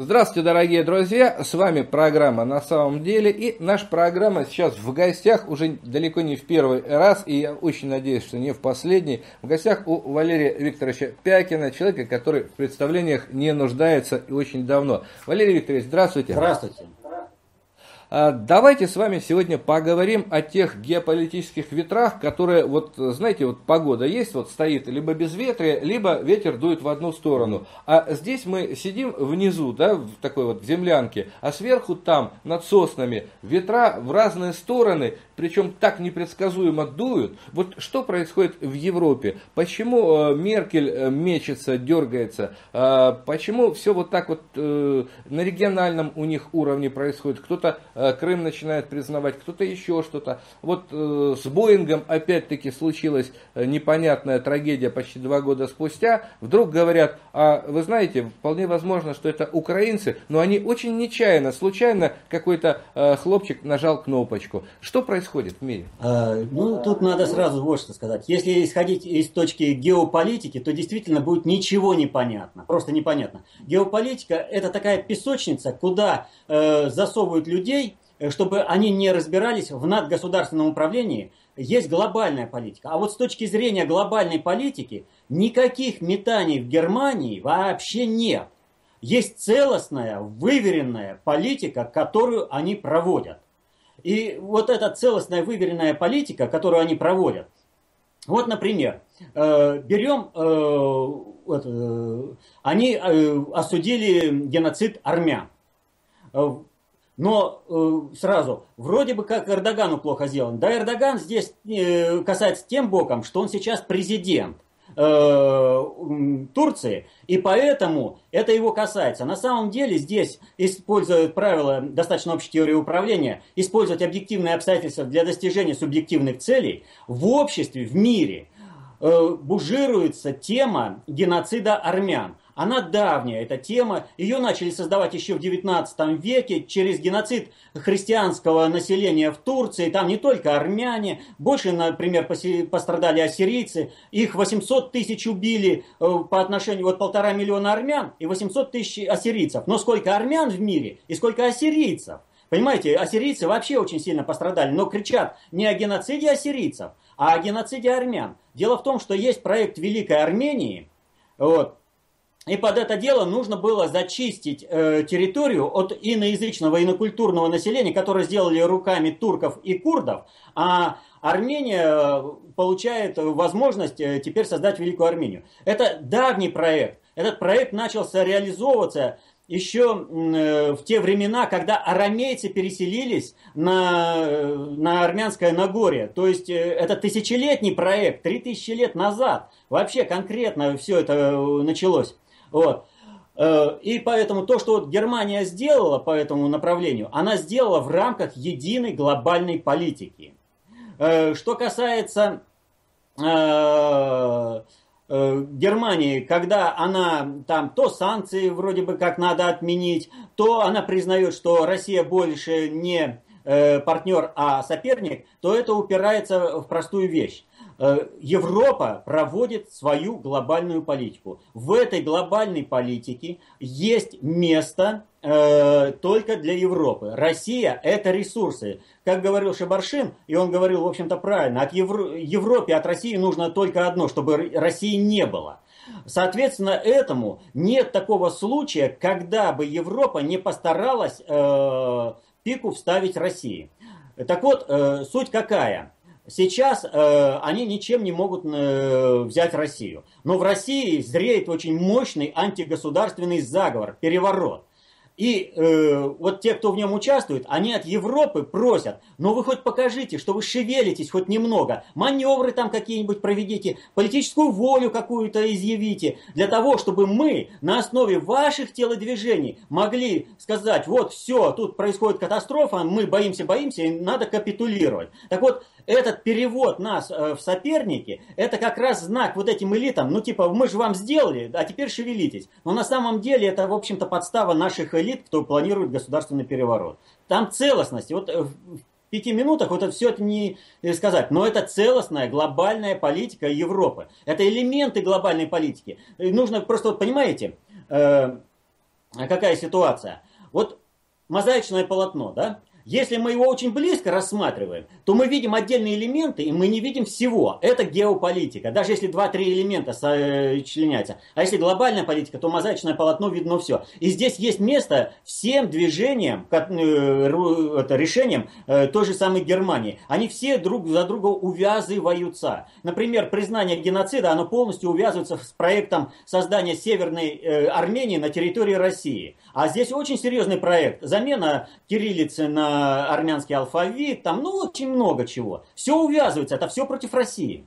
Здравствуйте, дорогие друзья! С вами программа «На самом деле». И наша программа сейчас в гостях уже далеко не в первый раз, и я очень надеюсь, что не в последний. В гостях у Валерия Викторовича Пякина, человека, который в представлениях не нуждается и очень давно. Валерий Викторович, здравствуйте! Здравствуйте! А, давайте с вами сегодня поговорим о тех геополитических ветрах, которые, вот знаете, вот погода есть, вот стоит либо без ветра, либо ветер дует в одну сторону. А здесь мы сидим внизу, да, в такой вот землянке, а сверху там, над соснами, ветра в разные стороны, причем так непредсказуемо дуют. Вот что происходит в Европе? Почему э, Меркель э, мечется, дергается? Э, почему все вот так вот э, на региональном у них уровне происходит? Кто-то Крым начинает признавать, кто-то еще что-то. Вот э, с Боингом опять-таки случилась э, непонятная трагедия почти два года спустя. Вдруг говорят, а вы знаете, вполне возможно, что это украинцы, но они очень нечаянно, случайно какой-то хлопчик нажал кнопочку. Что происходит в мире? А, ну, тут надо сразу вот что сказать. Если исходить из точки геополитики, то действительно будет ничего не понятно. Просто непонятно. Геополитика это такая песочница, куда э, засовывают людей, Э, чтобы они не разбирались в надгосударственном управлении, есть глобальная политика. А вот с точки зрения глобальной политики никаких метаний в Германии вообще нет. Есть целостная, выверенная политика, которую они проводят. И вот эта целостная, выверенная политика, которую они проводят, вот, например, э, берем, э, они осудили геноцид армян. Но э, сразу, вроде бы как Эрдогану плохо сделан. Да, Эрдоган здесь э, касается тем боком, что он сейчас президент э, Турции, и поэтому это его касается. На самом деле здесь используют правила достаточно общей теории управления, использовать объективные обстоятельства для достижения субъективных целей в обществе, в мире э, бужируется тема геноцида армян. Она давняя, эта тема. Ее начали создавать еще в 19 веке через геноцид христианского населения в Турции. Там не только армяне, больше, например, пострадали ассирийцы. Их 800 тысяч убили э, по отношению, вот полтора миллиона армян и 800 тысяч ассирийцев. Но сколько армян в мире и сколько ассирийцев? Понимаете, ассирийцы вообще очень сильно пострадали, но кричат не о геноциде ассирийцев, а о геноциде армян. Дело в том, что есть проект Великой Армении, вот, и под это дело нужно было зачистить э, территорию от иноязычного, инокультурного населения, которое сделали руками турков и курдов, а Армения э, получает возможность э, теперь создать Великую Армению. Это давний проект. Этот проект начался реализовываться еще э, в те времена, когда арамейцы переселились на, на армянское Нагорье. То есть это тысячелетний проект, три тысячи лет назад. Вообще конкретно все это началось. Вот. Э, и поэтому то, что вот Германия сделала по этому направлению, она сделала в рамках единой глобальной политики. Э, что касается э, Германии, когда она там то санкции вроде бы как надо отменить, то она признает, что Россия больше не партнер, а соперник, то это упирается в простую вещь. Э, Европа проводит свою глобальную политику. В этой глобальной политике есть место э, только для Европы. Россия – это ресурсы. Как говорил Шабаршин, и он говорил, в общем-то, правильно, от Евро... Европе, от России нужно только одно, чтобы России не было. Соответственно, этому нет такого случая, когда бы Европа не постаралась э, пику вставить России. Так вот, э, суть какая? Сейчас э, они ничем не могут э, взять Россию. Но в России зреет очень мощный антигосударственный заговор, переворот. И э, вот те, кто в нем участвует, они от Европы просят, ну вы хоть покажите, что вы шевелитесь хоть немного, маневры там какие-нибудь проведите, политическую волю какую-то изъявите, для того, чтобы мы на основе ваших телодвижений могли сказать, вот все, тут происходит катастрофа, мы боимся, боимся, и надо капитулировать. Так вот, этот перевод нас э, в соперники, это как раз знак вот этим элитам, ну типа мы же вам сделали, а теперь шевелитесь. Но на самом деле это, в общем-то, подстава наших элит, кто планирует государственный переворот. Там целостность. Вот э, в пяти минутах вот это все это не сказать. Но это целостная глобальная политика Европы. Это элементы глобальной политики. И нужно просто, вот понимаете, э, какая ситуация. Вот мозаичное полотно, да? Если мы его очень близко рассматриваем, то мы видим отдельные элементы, и мы не видим всего. Это геополитика. Даже если 2-3 элемента сочленяются. А если глобальная политика, то мозаичное полотно видно все. И здесь есть место всем движениям, э, решениям э, той же самой Германии. Они все друг за друга увязываются. Например, признание геноцида, оно полностью увязывается с проектом создания Северной э, Армении на территории России. А здесь очень серьезный проект. Замена кириллицы на армянский алфавит, там, ну, очень много чего. Все увязывается, это все против России.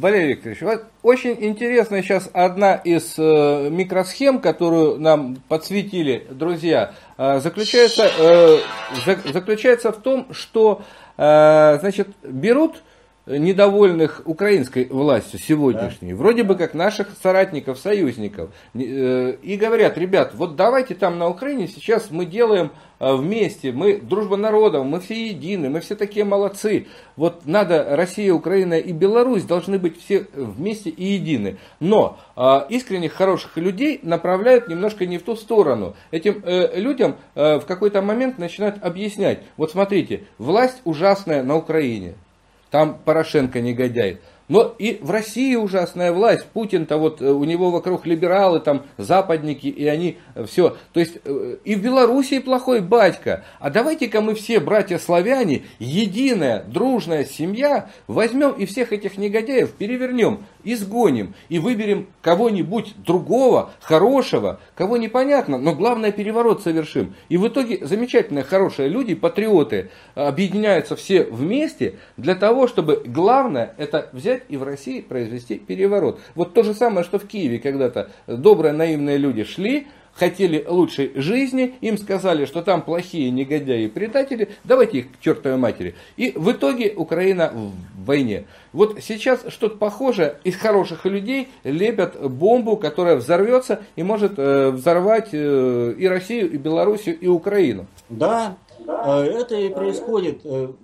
Валерий Викторович, вот очень интересная сейчас одна из э, микросхем, которую нам подсветили друзья, э, заключается, э, за, заключается в том, что э, значит, берут недовольных украинской властью сегодняшней, да. вроде бы как наших соратников, союзников, э, и говорят, ребят, вот давайте там на Украине сейчас мы делаем э, вместе, мы дружба народов, мы все едины, мы все такие молодцы. Вот надо Россия, Украина и Беларусь должны быть все вместе и едины. Но э, искренних хороших людей направляют немножко не в ту сторону. Этим э, людям э, в какой-то момент начинают объяснять, вот смотрите, власть ужасная на Украине, там Порошенко негодяй. Но и в России ужасная власть. Путин-то вот э, у него вокруг либералы, там западники, и они э, все. То есть э, и в Белоруссии плохой батька. А давайте-ка мы все, братья-славяне, единая, дружная семья, возьмем и всех этих негодяев перевернем, изгоним и выберем кого-нибудь другого, хорошего, кого непонятно, но главное переворот совершим. И в итоге замечательные, хорошие люди, патриоты, объединяются все вместе для того, чтобы главное это взять и в России произвести переворот. Вот то же самое, что в Киеве когда-то добрые наивные люди шли, хотели лучшей жизни, им сказали, что там плохие негодяи и предатели, давайте их к чертовой матери. И в итоге Украина в войне. Вот сейчас что-то похожее, из хороших людей лепят бомбу, которая взорвется и может э, взорвать э, и Россию, и Белоруссию, и Украину. Да, э, это и происходит.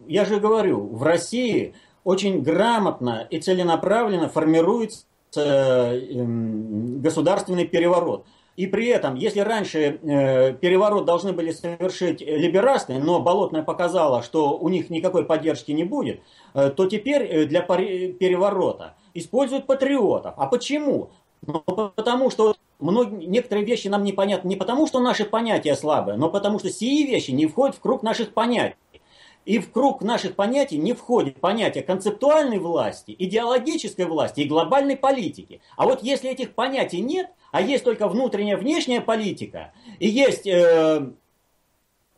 Я же говорю, в России очень грамотно и целенаправленно формируется государственный переворот. И при этом, если раньше э, переворот должны были совершить либерасты, но Болотная показала, что у них никакой поддержки не будет, э, то теперь э, для переворота используют патриотов. А почему? Ну, потому что многие, некоторые вещи нам непонятны не потому, что наши понятия слабые, но потому что сии вещи не входят в круг наших понятий. И в круг наших понятий не входит понятие концептуальной власти, идеологической власти и глобальной политики. А вот если этих понятий нет, а есть только внутренняя внешняя политика, и есть э,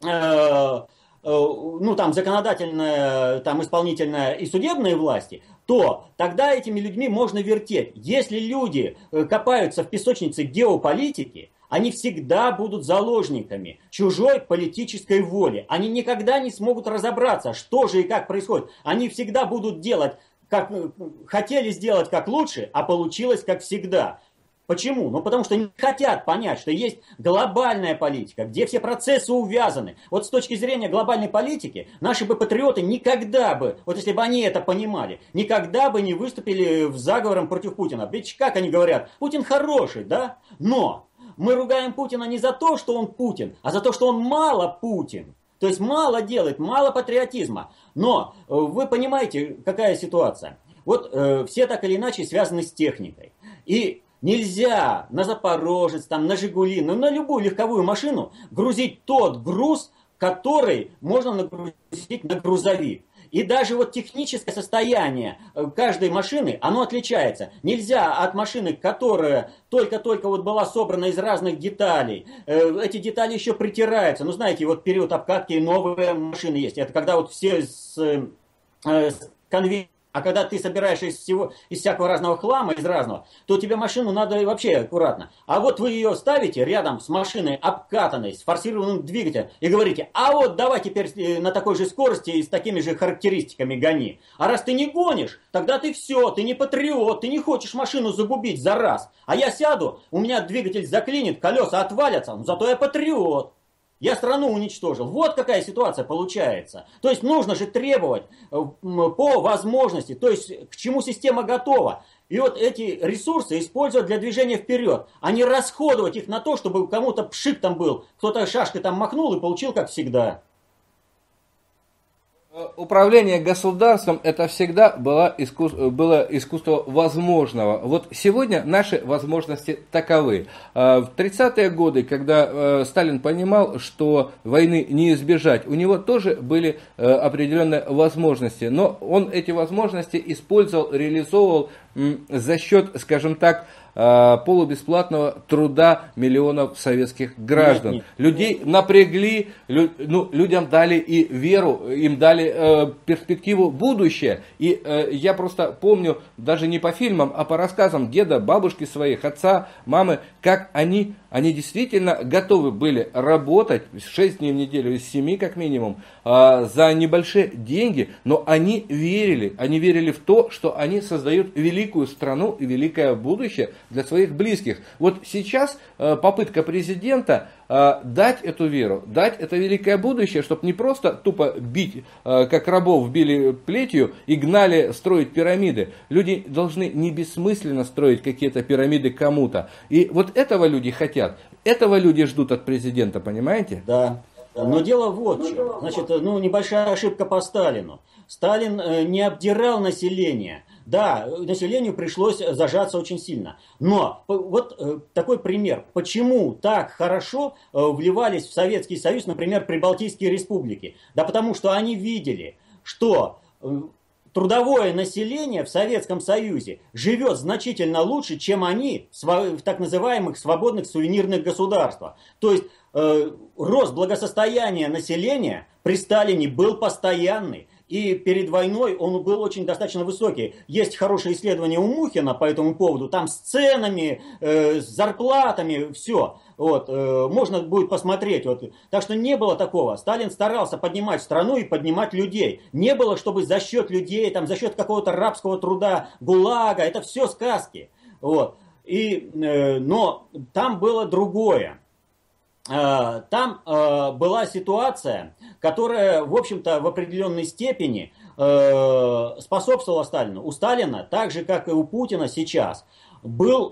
э, э, ну, там, законодательная, там, исполнительная и судебные власти, то тогда этими людьми можно вертеть. Если люди э, копаются в песочнице геополитики, они всегда будут заложниками чужой политической воли. Они никогда не смогут разобраться, что же и как происходит. Они всегда будут делать, как хотели сделать как лучше, а получилось как всегда. Почему? Ну потому что не хотят понять, что есть глобальная политика, где все процессы увязаны. Вот с точки зрения глобальной политики, наши бы патриоты никогда бы, вот если бы они это понимали, никогда бы не выступили в заговором против Путина. Ведь как они говорят, Путин хороший, да? Но мы ругаем Путина не за то, что он Путин, а за то, что он мало Путин. То есть мало делает, мало патриотизма. Но э, вы понимаете, какая ситуация. Вот э, все так или иначе связаны с техникой. И нельзя на Запорожец, там, на Жигули, ну, на любую легковую машину грузить тот груз, который можно нагрузить на грузовик. И даже вот техническое состояние э, каждой машины, оно отличается. Нельзя от машины, которая только-только вот была собрана из разных деталей, э, эти детали еще притираются. Ну, знаете, вот период обкатки новые машины есть. Это когда вот все с, э, с конвейера а когда ты собираешь из всего, из всякого разного хлама, из разного, то тебе машину надо вообще аккуратно. А вот вы ее ставите рядом с машиной обкатанной, с форсированным двигателем, и говорите, а вот давай теперь э, на такой же скорости и с такими же характеристиками гони. А раз ты не гонишь, тогда ты все, ты не патриот, ты не хочешь машину загубить за раз. А я сяду, у меня двигатель заклинит, колеса отвалятся, но зато я патриот. Я страну уничтожил. Вот какая ситуация получается. То есть нужно же требовать по возможности, то есть к чему система готова. И вот эти ресурсы использовать для движения вперед, а не расходовать их на то, чтобы кому-то пшик там был, кто-то шашкой там махнул и получил как всегда. Э, управление государством это всегда было, искус... было искусство возможного. Вот сегодня наши возможности таковы. Э, в 30-е годы, когда э, Сталин понимал, что войны не избежать, у него тоже были определенные возможности. Но он эти возможности использовал, реализовывал за счет, скажем так, Э, полубесплатного труда миллионов советских граждан. Нет, нет. Людей напрягли, лю, ну, людям дали и веру, им дали э, перспективу будущее. И э, я просто помню, даже не по фильмам, а по рассказам деда, бабушки своих, отца, мамы, как они, они действительно готовы были работать 6 дней в неделю из 7 как минимум, э, за небольшие деньги, но они верили, они верили в то, что они создают великую страну и великое будущее для своих близких. Вот сейчас э, попытка президента э, дать эту веру, дать это великое будущее, чтобы не просто тупо бить, э, как рабов били плетью и гнали строить пирамиды. Люди должны не бессмысленно строить какие-то пирамиды кому-то. И вот этого люди хотят, этого люди ждут от президента, понимаете? Да. Но дело вот в чем. Значит, ну, небольшая ошибка по Сталину. Сталин не обдирал население. Да, населению пришлось зажаться очень сильно. Но вот э, такой пример. Почему так хорошо э, вливались в Советский Союз, например, Прибалтийские республики? Да потому что они видели, что э, трудовое население в Советском Союзе живет значительно лучше, чем они в так называемых свободных сувенирных государствах. То есть рост благосостояния населения при Сталине был постоянный. И перед войной он был очень достаточно высокий. Есть хорошее исследование у Мухина по этому поводу. Там с ценами, э, с зарплатами, все. Вот, э, можно будет посмотреть. Вот. Так что не было такого. Сталин старался поднимать страну и поднимать людей. Не было, чтобы за счет людей, там, за счет какого-то рабского труда, ГУЛАГа. Это все сказки. Вот. И, э, но там было другое. Э, там э, была ситуация, которая, в общем-то, в определенной степени э, способствовала Сталину. У Сталина, так же, как и у Путина сейчас, был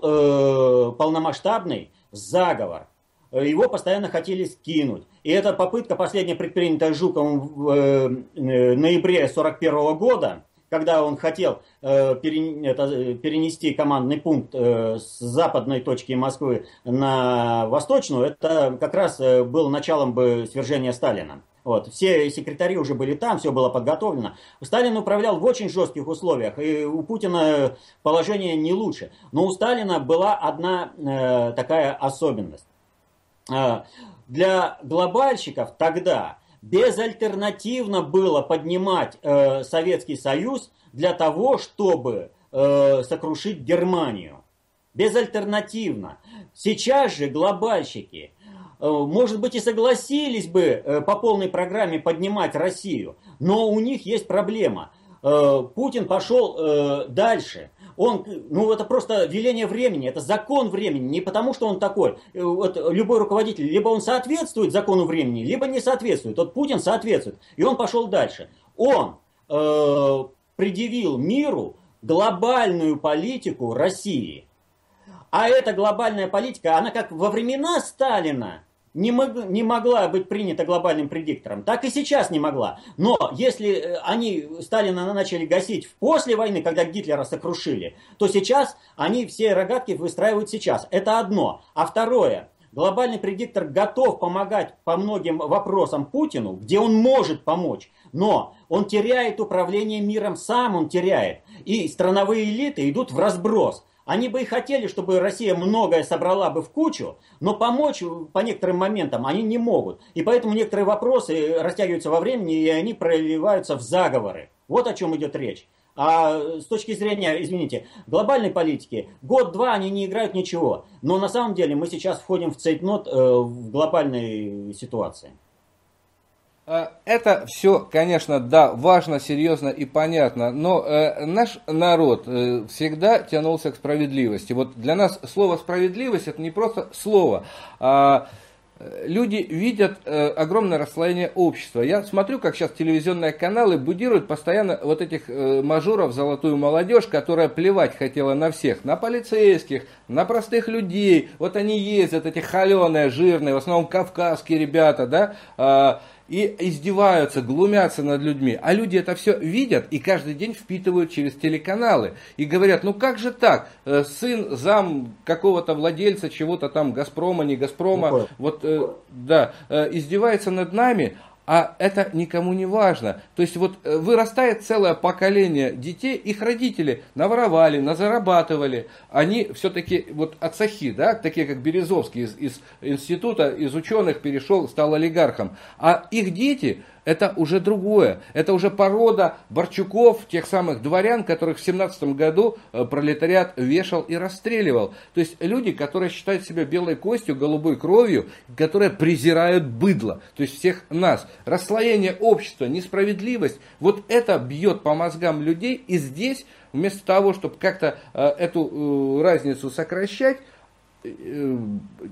полномасштабный заговор. Его постоянно хотели скинуть. И эта попытка, последняя предпринятая Жуковым в ноябре 1941 года, когда он хотел э, перенести командный пункт э, с западной точки Москвы на восточную, это как раз э, было началом бы свержения Сталина. Вот. Все секретари уже были там, все было подготовлено. Сталин управлял в очень жестких условиях, и у Путина положение не лучше. Но у Сталина была одна э, такая особенность. Э, для глобальщиков тогда безальтернативно было поднимать э, Советский Союз для того, чтобы э, сокрушить Германию. Безальтернативно. Сейчас же глобальщики, э, может быть, и согласились бы э, по полной программе поднимать Россию, но у них есть проблема. Э, Путин пошел э, дальше он, ну это просто веление времени, это закон времени, не потому что он такой. Э, вот любой руководитель, либо он соответствует закону времени, либо не соответствует. Вот Путин соответствует, и он пошел дальше. Он э, предъявил миру глобальную политику России. А эта глобальная политика, она как во времена Сталина, не, мог, не могла быть принята глобальным предиктором, так и сейчас не могла. Но если э, они Сталина начали гасить после войны, когда Гитлера сокрушили, то сейчас они все рогатки выстраивают сейчас. Это одно. А второе, глобальный предиктор готов помогать по многим вопросам Путину, где он может помочь, но он теряет управление миром, сам он теряет. И страновые элиты идут в разброс. Они бы и хотели, чтобы Россия многое собрала бы в кучу, но помочь по некоторым моментам они не могут. И поэтому некоторые вопросы растягиваются во времени, и они проливаются в заговоры. Вот о чем идет речь. А с точки зрения, извините, глобальной политики, год-два они не играют ничего. Но на самом деле мы сейчас входим в цейтнот э, в глобальной ситуации. Э, это все, конечно, да, важно, серьезно и понятно, но э, наш народ э, всегда тянулся к справедливости. Вот для нас слово справедливость это не просто слово, а люди видят э, огромное расслоение общества. Я смотрю, как сейчас телевизионные каналы будируют постоянно вот этих э, мажоров, золотую молодежь, которая плевать хотела на всех, на полицейских, на простых людей. Вот они ездят, эти холеные, жирные, в основном кавказские ребята, да, э, и издеваются, глумятся над людьми. А люди это все видят и каждый день впитывают через телеканалы. И говорят, ну как же так, э, сын зам какого-то владельца чего-то там, Газпрома, не Газпрома, ну, вот, э, да, э, издевается над нами, а это никому не важно. То есть вот э, вырастает целое поколение детей, их родители наворовали, назарабатывали. Они все-таки вот отцахи, да, такие как Березовский из, из института, из ученых перешел, стал олигархом. А их дети это уже другое. Это уже порода Борчуков, тех самых дворян, которых в 17 году э, пролетариат вешал и расстреливал. То есть люди, которые считают себя белой костью, голубой кровью, которые презирают быдло, то есть всех нас. Расслоение общества, несправедливость, вот это бьет по мозгам людей. И здесь, вместо того, чтобы как-то э, эту э, разницу сокращать,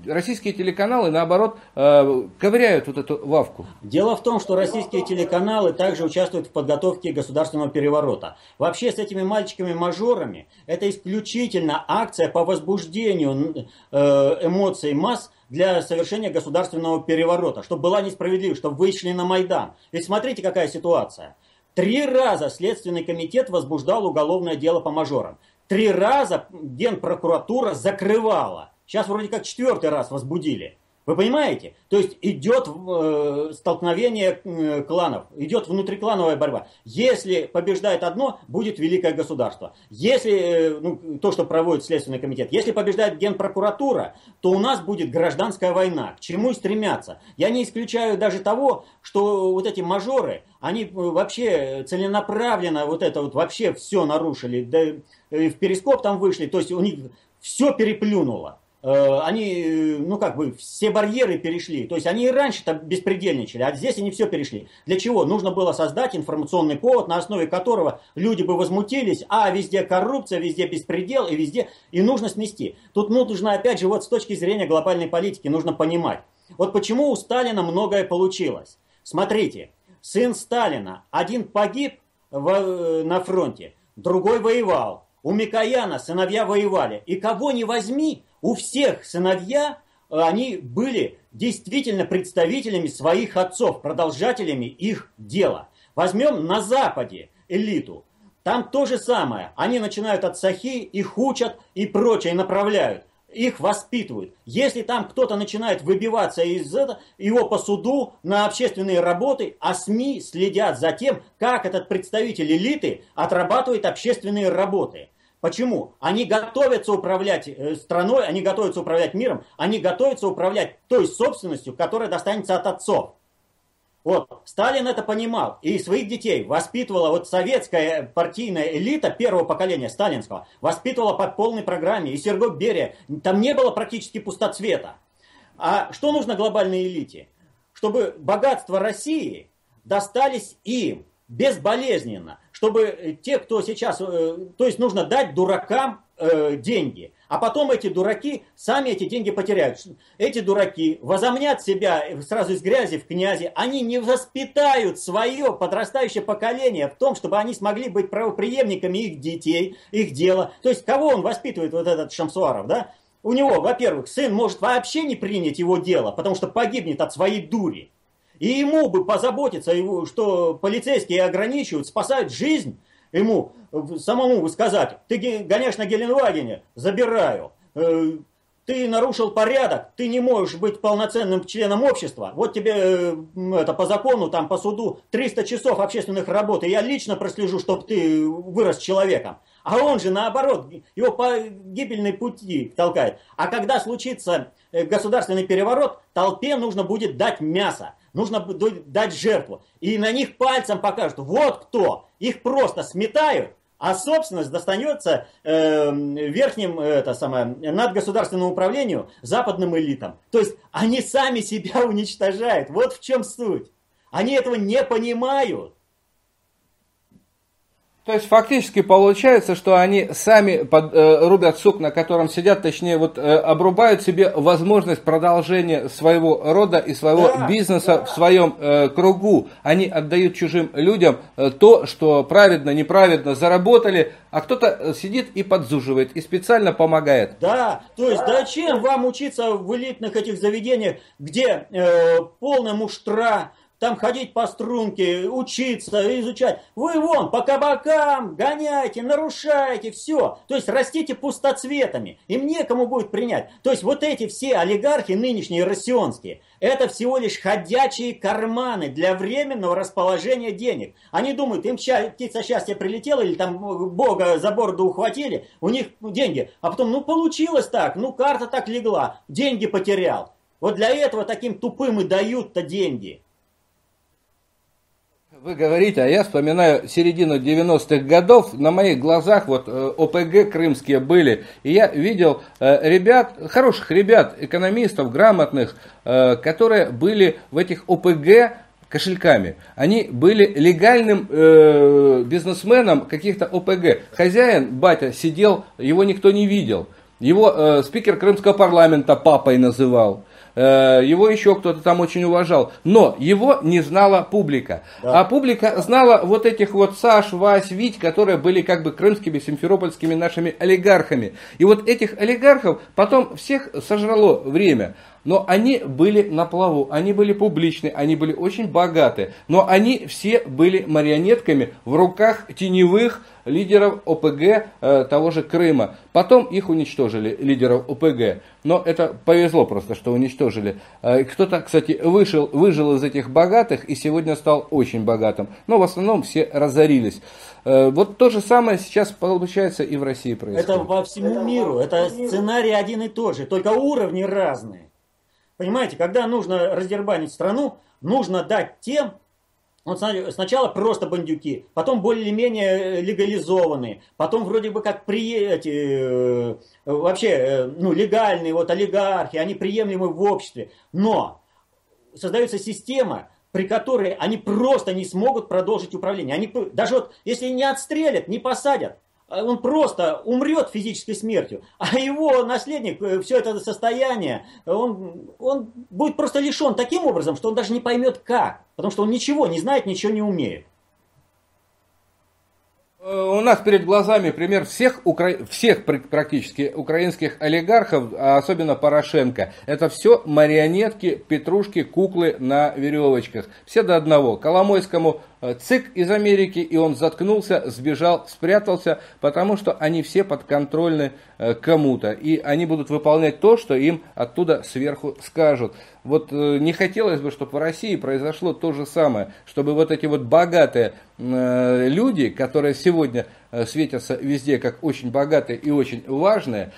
российские телеканалы, наоборот, э, ковыряют вот эту лавку. Дело в том, что российские телеканалы также участвуют в подготовке государственного переворота. Вообще с этими мальчиками-мажорами это исключительно акция по возбуждению э, эмоций масс для совершения государственного переворота, чтобы была несправедливость, чтобы вышли на Майдан. Ведь смотрите, какая ситуация. Три раза Следственный комитет возбуждал уголовное дело по мажорам. Три раза Генпрокуратура закрывала. Сейчас вроде как четвертый раз возбудили. Вы понимаете? То есть идет э, столкновение э, кланов, идет внутриклановая борьба. Если побеждает одно, будет великое государство. Если э, ну, то, что проводит Следственный комитет, если побеждает Генпрокуратура, то у нас будет гражданская война. К чему и стремятся? Я не исключаю даже того, что вот эти мажоры, они э, вообще целенаправленно вот это вот вообще все нарушили. Да, э, в перископ там вышли, то есть у них все переплюнуло. Э, они, э, ну как бы, все барьеры перешли. То есть они и раньше-то беспредельничали, а здесь они все перешли. Для чего? Нужно было создать информационный повод, на основе которого люди бы возмутились, а везде коррупция, везде беспредел и везде, и нужно снести. Тут нужно, опять же, вот с точки зрения глобальной политики, нужно понимать. Вот почему у Сталина многое получилось. Смотрите, сын Сталина, один погиб в, э, на фронте, другой воевал. У Микояна сыновья воевали. И кого не возьми, у всех сыновья, э, они были действительно представителями своих отцов, продолжателями их дела. Возьмем на Западе элиту. Там то же самое. Они начинают от сахи, их учат и прочее направляют. Их воспитывают. Если там кто-то начинает выбиваться из этого, его по суду на общественные работы, а СМИ следят за тем, как этот представитель элиты отрабатывает общественные работы. Почему? Они готовятся управлять э, страной, они готовятся управлять миром, они готовятся управлять той собственностью, которая достанется от отцов. Вот, Сталин это понимал и своих детей воспитывала, вот советская партийная элита первого поколения сталинского, воспитывала по полной программе, и Сергей Берия, там не было практически пустоцвета. А что нужно глобальной элите? Чтобы богатства России достались им безболезненно чтобы э, те, кто сейчас, э, то есть нужно дать дуракам э, деньги, а потом эти дураки сами эти деньги потеряют. Эти дураки возомнят себя сразу из грязи в князи, они не воспитают свое подрастающее поколение в том, чтобы они смогли быть правоприемниками их детей, их дела. То есть кого он воспитывает, вот этот Шамсуаров, да? У него, во-первых, сын может вообще не принять его дело, потому что погибнет от своей дури. И ему бы позаботиться, что полицейские ограничивают, спасают жизнь, ему самому бы сказать, ты гоняешь на Геленвагене, забираю. Э, ты нарушил порядок, ты не можешь быть полноценным членом общества. Вот тебе э, это по закону, там по суду 300 часов общественных работ, и я лично прослежу, чтобы ты вырос человеком. А он же наоборот, его по гибельной пути толкает. А когда случится э, государственный переворот, толпе нужно будет дать мясо. Нужно дать жертву. И на них пальцем покажут, вот кто. Их просто сметают, а собственность достанется э, верхним, это самое, надгосударственному управлению, западным элитам. То есть они сами себя уничтожают. Вот в чем суть. Они этого не понимают. То есть фактически получается, что они сами под, э, рубят сук, на котором сидят, точнее вот э, обрубают себе возможность продолжения своего рода и своего да, бизнеса да. в своем э, кругу. Они отдают чужим людям э, то, что праведно, неправедно заработали, а кто-то сидит и подзуживает и специально помогает. Да, то есть зачем вам учиться в элитных этих заведениях, где э, полная муштра, там ходить по струнке, учиться, изучать. Вы вон по кабакам гоняете, нарушаете, все. То есть растите пустоцветами. Им некому будет принять. То есть вот эти все олигархи нынешние россионские, это всего лишь ходячие карманы для временного расположения денег. Они думают, им птица счастья прилетела или там бога за бороду ухватили, у них деньги. А потом, ну получилось так, ну карта так легла, деньги потерял. Вот для этого таким тупым и дают-то деньги. Вы говорите, а я вспоминаю середину 90-х годов, на моих глазах вот э, ОПГ крымские были, и я видел э, ребят, хороших ребят, экономистов, грамотных, э, которые были в этих ОПГ кошельками. Они были легальным э, бизнесменом каких-то ОПГ. Хозяин, батя, сидел, его никто не видел. Его э, спикер Крымского парламента папой называл. Э, его еще кто-то там очень уважал, но его не знала публика. Да. А публика знала вот этих вот Саш, Вась, Вить, которые были как бы крымскими, симферопольскими нашими олигархами. И вот этих олигархов потом всех сожрало время. Но они были на плаву, они были публичны, они были очень богаты. Но они все были марионетками в руках теневых лидеров ОПГ э, того же Крыма. Потом их уничтожили, лидеров ОПГ. Но это повезло просто, что уничтожили. Э, кто-то, кстати, вышел, выжил из этих богатых и сегодня стал очень богатым. Но в основном все разорились. Э, вот то же самое сейчас получается и в России происходит. Это во всему миру. Это сценарий один и тот же, только уровни разные. Понимаете, когда нужно раздербанить страну, нужно дать тем, вот сначала просто бандюки, потом более-менее э, легализованные, потом вроде бы как при эти, э, вообще э, ну, легальные вот олигархи, они приемлемы в обществе. Но создается система, при которой они просто не смогут продолжить управление. Они, даже вот если не отстрелят, не посадят, он просто умрет физической смертью, а его наследник, э, все это состояние, он, он будет просто лишен таким образом, что он даже не поймет как, потому что он ничего не знает, ничего не умеет. У нас перед глазами пример всех, укра... всех практически украинских олигархов, а особенно Порошенко. Это все марионетки, петрушки, куклы на веревочках. Все до одного. Коломойскому Э, ЦИК из Америки, и он заткнулся, сбежал, спрятался, потому что они все подконтрольны э, кому-то, и они будут выполнять то, что им оттуда сверху скажут. Вот э, не хотелось бы, чтобы в России произошло то же самое, чтобы вот эти вот богатые люди, которые сегодня светятся везде как очень богатые и очень важные,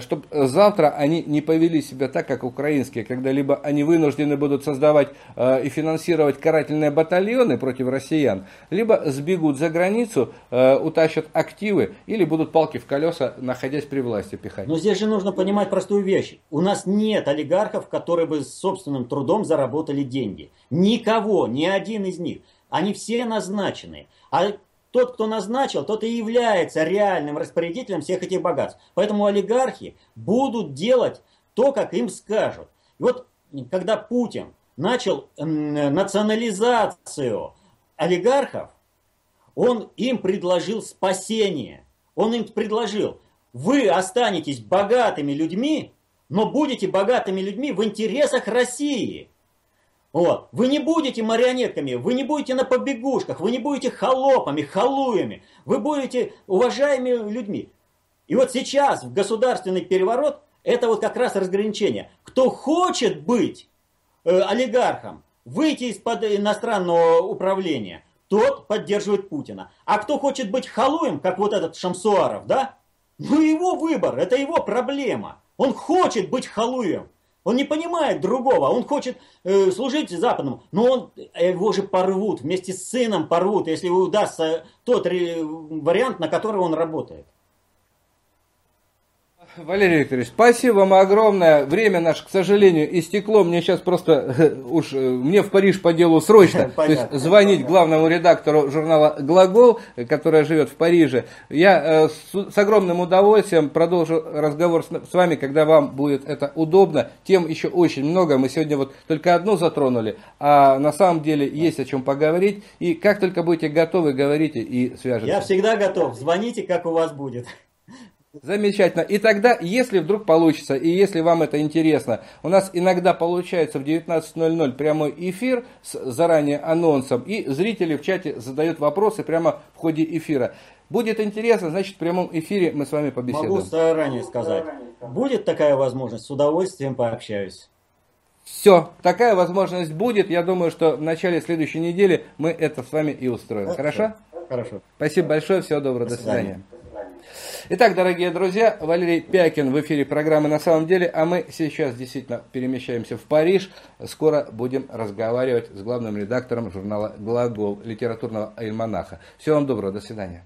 чтобы завтра они не повели себя так, как украинские, когда либо они вынуждены будут создавать и финансировать карательные батальоны против россиян, либо сбегут за границу, э, утащат активы, или будут палки в колеса, находясь при власти, пихать. Но здесь же нужно понимать простую вещь. У нас нет олигархов, которые бы собственным трудом заработали деньги. Никого, ни один из них. Они все назначены. А тот, кто назначил, тот и является реальным распорядителем всех этих богатств. Поэтому олигархи будут делать то, как им скажут. И вот когда Путин начал национализацию олигархов, он им предложил спасение. Он им предложил, вы останетесь богатыми людьми, но будете богатыми людьми в интересах России. Вот. Вы не будете марионетками, вы не будете на побегушках, вы не будете холопами, халуями, вы будете уважаемыми людьми. И вот сейчас в государственный переворот это вот как раз разграничение. Кто хочет быть э, олигархом, выйти из-под иностранного управления, тот поддерживает Путина. А кто хочет быть халуем, как вот этот Шамсуаров, да? Ну его выбор, это его проблема. Он хочет быть халуем. Он не понимает другого, он хочет э, служить западному, но он, его же порвут, вместе с сыном порвут, если удастся тот вариант, на который он работает. Валерий Викторович, спасибо вам огромное. Время наше, к сожалению, истекло. Мне сейчас просто э, уж э, мне в Париж по делу срочно. То есть звонить главному редактору журнала «Глагол», которая живет в Париже. Я э, с, огромным удовольствием продолжу разговор с, вами, когда вам будет это удобно. Тем еще очень много. Мы сегодня вот только одну затронули, а на самом деле есть о чем поговорить. И как только будете готовы, говорите и свяжемся. Я всегда готов. Звоните, как у вас будет. Замечательно. И тогда, если вдруг получится, и если вам это интересно, у нас иногда получается в 19.00 прямой эфир с заранее анонсом, и зрители в чате задают вопросы прямо в ходе эфира. Будет интересно, значит в прямом эфире мы с вами побеседуем. Могу заранее сказать. Будет такая возможность, с удовольствием пообщаюсь. Все, такая возможность будет. Я думаю, что в начале следующей недели мы это с вами и устроим. Хорошо? Хорошо. Спасибо большое, всего доброго, до, до свидания. Итак, дорогие друзья, Валерий Пякин в эфире программы «На самом деле», а мы сейчас действительно перемещаемся в Париж. Скоро будем разговаривать с главным редактором журнала «Глагол» литературного альманаха. Всего вам доброго, до свидания.